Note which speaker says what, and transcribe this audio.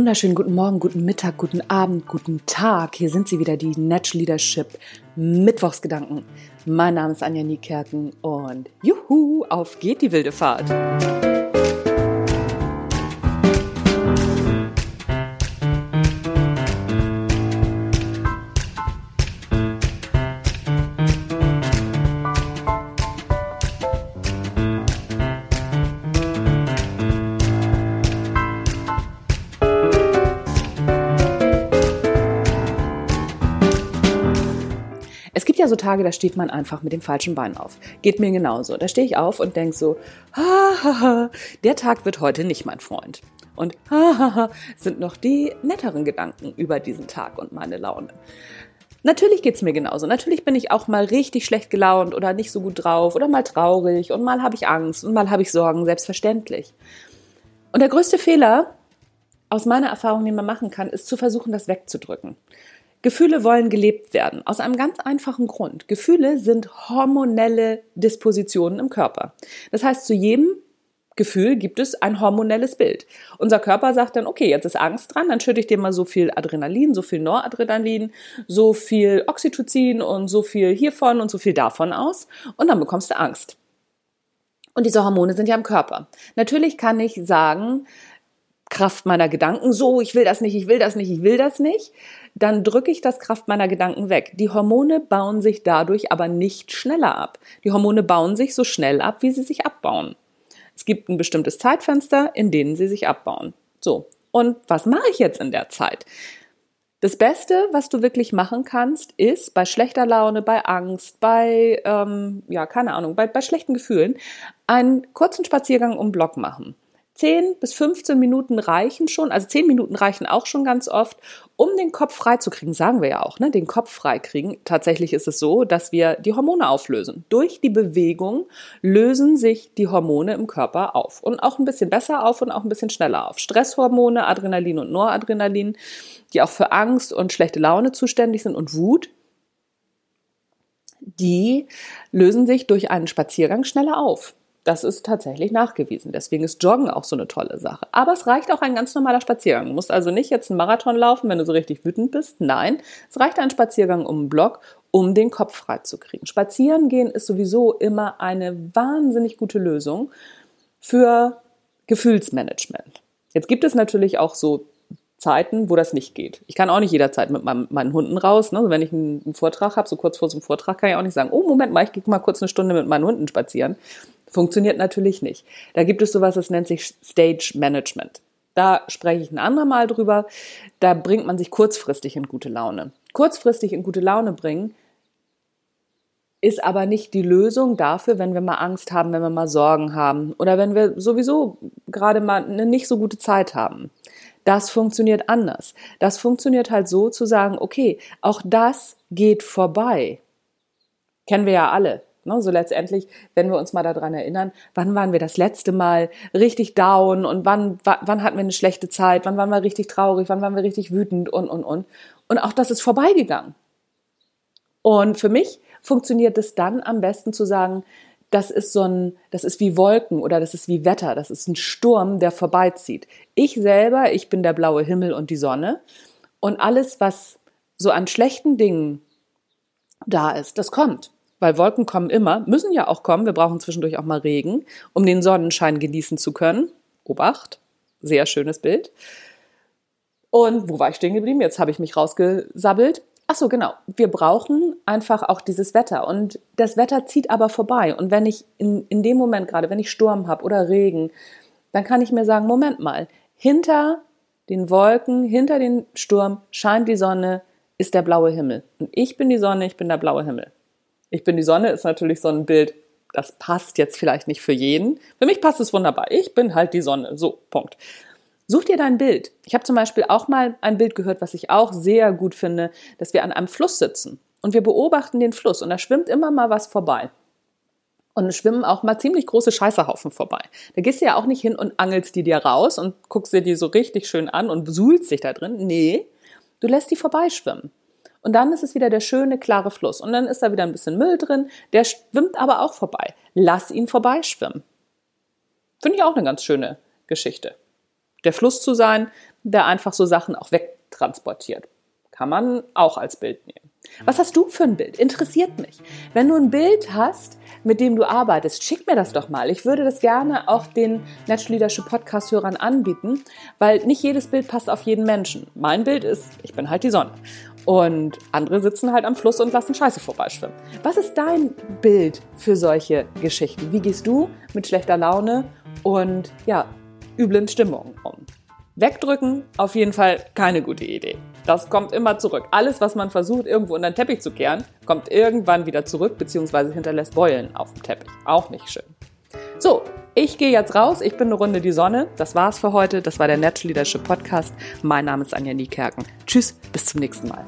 Speaker 1: wunderschönen guten Morgen, guten Mittag, guten Abend, guten Tag. Hier sind sie wieder, die Natural Leadership Mittwochsgedanken. Mein Name ist Anja Niekerken und juhu, auf geht die wilde Fahrt. Ja so Tage, da steht man einfach mit dem falschen Bein auf. Geht mir genauso. Da stehe ich auf und denke so, ha, ha, ha, der Tag wird heute nicht mein Freund. Und ha, ha, ha, sind noch die netteren Gedanken über diesen Tag und meine Laune. Natürlich geht's mir genauso. Natürlich bin ich auch mal richtig schlecht gelaunt oder nicht so gut drauf oder mal traurig und mal habe ich Angst und mal habe ich Sorgen, selbstverständlich. Und der größte Fehler aus meiner Erfahrung, den man machen kann, ist zu versuchen, das wegzudrücken. Gefühle wollen gelebt werden. Aus einem ganz einfachen Grund. Gefühle sind hormonelle Dispositionen im Körper. Das heißt, zu jedem Gefühl gibt es ein hormonelles Bild. Unser Körper sagt dann, okay, jetzt ist Angst dran, dann schütte ich dir mal so viel Adrenalin, so viel Noradrenalin, so viel Oxytocin und so viel hiervon und so viel davon aus und dann bekommst du Angst. Und diese Hormone sind ja im Körper. Natürlich kann ich sagen, Kraft meiner Gedanken, so, ich will das nicht, ich will das nicht, ich will das nicht, dann drücke ich das Kraft meiner Gedanken weg. Die Hormone bauen sich dadurch aber nicht schneller ab. Die Hormone bauen sich so schnell ab, wie sie sich abbauen. Es gibt ein bestimmtes Zeitfenster, in denen sie sich abbauen. So, und was mache ich jetzt in der Zeit? Das Beste, was du wirklich machen kannst, ist bei schlechter Laune, bei Angst, bei, ähm, ja, keine Ahnung, bei, bei schlechten Gefühlen, einen kurzen Spaziergang um Block machen. 10 bis 15 Minuten reichen schon, also 10 Minuten reichen auch schon ganz oft, um den Kopf frei zu kriegen, sagen wir ja auch, ne, den Kopf frei kriegen. Tatsächlich ist es so, dass wir die Hormone auflösen. Durch die Bewegung lösen sich die Hormone im Körper auf und auch ein bisschen besser auf und auch ein bisschen schneller auf. Stresshormone, Adrenalin und Noradrenalin, die auch für Angst und schlechte Laune zuständig sind und Wut, die lösen sich durch einen Spaziergang schneller auf. Das ist tatsächlich nachgewiesen. Deswegen ist Joggen auch so eine tolle Sache. Aber es reicht auch ein ganz normaler Spaziergang. Du musst also nicht jetzt einen Marathon laufen, wenn du so richtig wütend bist. Nein, es reicht ein Spaziergang um den Block, um den Kopf frei zu kriegen. Spazieren gehen ist sowieso immer eine wahnsinnig gute Lösung für Gefühlsmanagement. Jetzt gibt es natürlich auch so Zeiten, wo das nicht geht. Ich kann auch nicht jederzeit mit meinem, meinen Hunden raus. Ne? Also wenn ich einen, einen Vortrag habe, so kurz vor so einem Vortrag, kann ich auch nicht sagen, oh Moment mal, ich gehe mal kurz eine Stunde mit meinen Hunden spazieren. Funktioniert natürlich nicht. Da gibt es sowas, das nennt sich Stage Management. Da spreche ich ein andermal drüber. Da bringt man sich kurzfristig in gute Laune. Kurzfristig in gute Laune bringen ist aber nicht die Lösung dafür, wenn wir mal Angst haben, wenn wir mal Sorgen haben oder wenn wir sowieso gerade mal eine nicht so gute Zeit haben. Das funktioniert anders. Das funktioniert halt so zu sagen, okay, auch das geht vorbei. Kennen wir ja alle. Ne, so letztendlich, wenn wir uns mal daran erinnern, wann waren wir das letzte Mal richtig down und wann, wann hatten wir eine schlechte Zeit, wann waren wir richtig traurig, wann waren wir richtig wütend und, und, und. Und auch das ist vorbeigegangen. Und für mich funktioniert es dann am besten zu sagen, das ist so ein, das ist wie Wolken oder das ist wie Wetter, das ist ein Sturm, der vorbeizieht. Ich selber, ich bin der blaue Himmel und die Sonne und alles, was so an schlechten Dingen da ist, das kommt weil Wolken kommen immer, müssen ja auch kommen. Wir brauchen zwischendurch auch mal Regen, um den Sonnenschein genießen zu können. Obacht, sehr schönes Bild. Und wo war ich stehen geblieben? Jetzt habe ich mich rausgesabbelt. Ach so, genau. Wir brauchen einfach auch dieses Wetter. Und das Wetter zieht aber vorbei. Und wenn ich in, in dem Moment gerade, wenn ich Sturm habe oder Regen, dann kann ich mir sagen, Moment mal, hinter den Wolken, hinter den Sturm scheint die Sonne, ist der blaue Himmel. Und ich bin die Sonne, ich bin der blaue Himmel. Ich bin die Sonne ist natürlich so ein Bild, das passt jetzt vielleicht nicht für jeden. Für mich passt es wunderbar. Ich bin halt die Sonne. So, Punkt. Such dir dein Bild. Ich habe zum Beispiel auch mal ein Bild gehört, was ich auch sehr gut finde, dass wir an einem Fluss sitzen und wir beobachten den Fluss und da schwimmt immer mal was vorbei. Und es schwimmen auch mal ziemlich große Scheißerhaufen vorbei. Da gehst du ja auch nicht hin und angelst die dir raus und guckst dir die so richtig schön an und suhlst dich da drin. Nee, du lässt die vorbeischwimmen. Und dann ist es wieder der schöne, klare Fluss. Und dann ist da wieder ein bisschen Müll drin. Der schwimmt aber auch vorbei. Lass ihn vorbeischwimmen. Finde ich auch eine ganz schöne Geschichte. der Fluss zu sein, der einfach so Sachen auch wegtransportiert. Kann man auch als Bild nehmen. Was hast du für ein Bild? Interessiert mich. Wenn du ein Bild hast, mit dem du arbeitest, schick mir das doch mal. Ich würde das gerne auch den Natural Leadership Podcast Hörern anbieten, weil nicht jedes Bild passt auf jeden Menschen. Mein Bild ist, ich bin halt die Sonne. Und andere sitzen halt am Fluss und lassen Scheiße vorbeischwimmen. Was ist dein Bild für solche Geschichten? Wie gehst du mit schlechter Laune und ja, üblen Stimmungen um? Wegdrücken, auf jeden Fall keine gute Idee. Das kommt immer zurück. Alles, was man versucht, irgendwo unter den Teppich zu kehren, kommt irgendwann wieder zurück, beziehungsweise hinterlässt Beulen auf dem Teppich. Auch nicht schön. So, ich gehe jetzt raus. Ich bin eine Runde die Sonne. Das war's für heute. Das war der Natural Leadership Podcast. Mein Name ist Anja Niekerken. Tschüss, bis zum nächsten Mal.